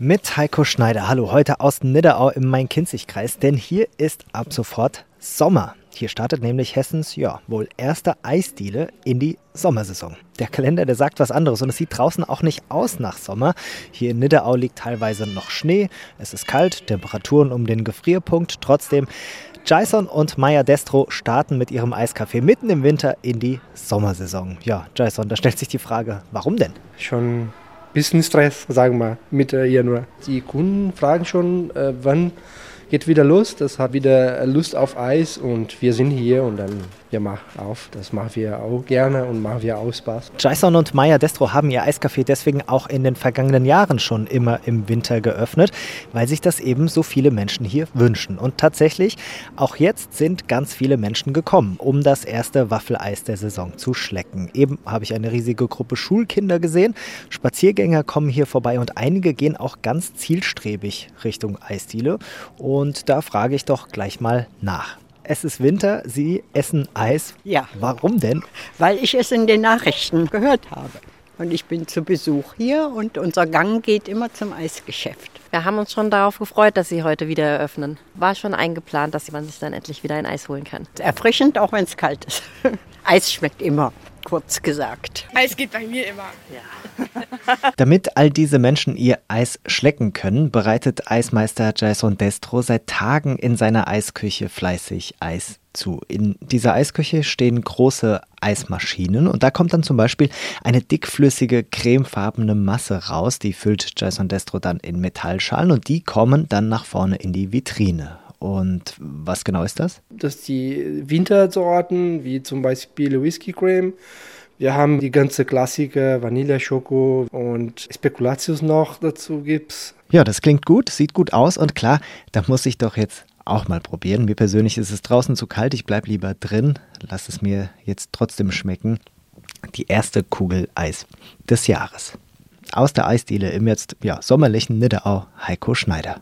Mit Heiko Schneider. Hallo, heute aus Nidderau im Main-Kinzig-Kreis, denn hier ist ab sofort Sommer. Hier startet nämlich Hessens, ja, wohl erste Eisdiele in die Sommersaison. Der Kalender, der sagt was anderes und es sieht draußen auch nicht aus nach Sommer. Hier in Nidderau liegt teilweise noch Schnee, es ist kalt, Temperaturen um den Gefrierpunkt. Trotzdem, Jason und Maya Destro starten mit ihrem Eiscafé mitten im Winter in die Sommersaison. Ja, Jason, da stellt sich die Frage, warum denn? Schon bisschen Stress, sagen wir, Mitte Januar. Die Kunden fragen schon, äh, wann geht wieder los. Das hat wieder Lust auf Eis und wir sind hier und dann ja, mach auf. Das machen wir auch gerne und machen wir auch Spaß. Jason und Maya Destro haben ihr Eiscafé deswegen auch in den vergangenen Jahren schon immer im Winter geöffnet, weil sich das eben so viele Menschen hier wünschen. Und tatsächlich, auch jetzt sind ganz viele Menschen gekommen, um das erste Waffeleis der Saison zu schlecken. Eben habe ich eine riesige Gruppe Schulkinder gesehen. Spaziergänger kommen hier vorbei und einige gehen auch ganz zielstrebig Richtung Eisdiele. Und da frage ich doch gleich mal nach. Es ist Winter, Sie essen Eis. Ja. Warum denn? Weil ich es in den Nachrichten gehört habe. Und ich bin zu Besuch hier und unser Gang geht immer zum Eisgeschäft. Wir haben uns schon darauf gefreut, dass Sie heute wieder eröffnen. War schon eingeplant, dass man sich dann endlich wieder ein Eis holen kann. Erfrischend, auch wenn es kalt ist. Eis schmeckt immer kurz gesagt. Eis geht bei mir immer. Ja. Damit all diese Menschen ihr Eis schlecken können, bereitet Eismeister Jason Destro seit Tagen in seiner Eisküche fleißig Eis zu. In dieser Eisküche stehen große Eismaschinen und da kommt dann zum Beispiel eine dickflüssige, cremefarbene Masse raus. Die füllt Jason Destro dann in Metallschalen und die kommen dann nach vorne in die Vitrine. Und was genau ist das? Das sind die Wintersorten, wie zum Beispiel Whisky Cream. Wir haben die ganze Klassiker, Vanille, Schoko und Spekulatius noch dazu gibt's. Ja, das klingt gut, sieht gut aus und klar, da muss ich doch jetzt auch mal probieren. Mir persönlich ist es draußen zu kalt, ich bleibe lieber drin, lass es mir jetzt trotzdem schmecken. Die erste Kugel Eis des Jahres. Aus der Eisdiele im jetzt ja, sommerlichen Nidderau, Heiko Schneider.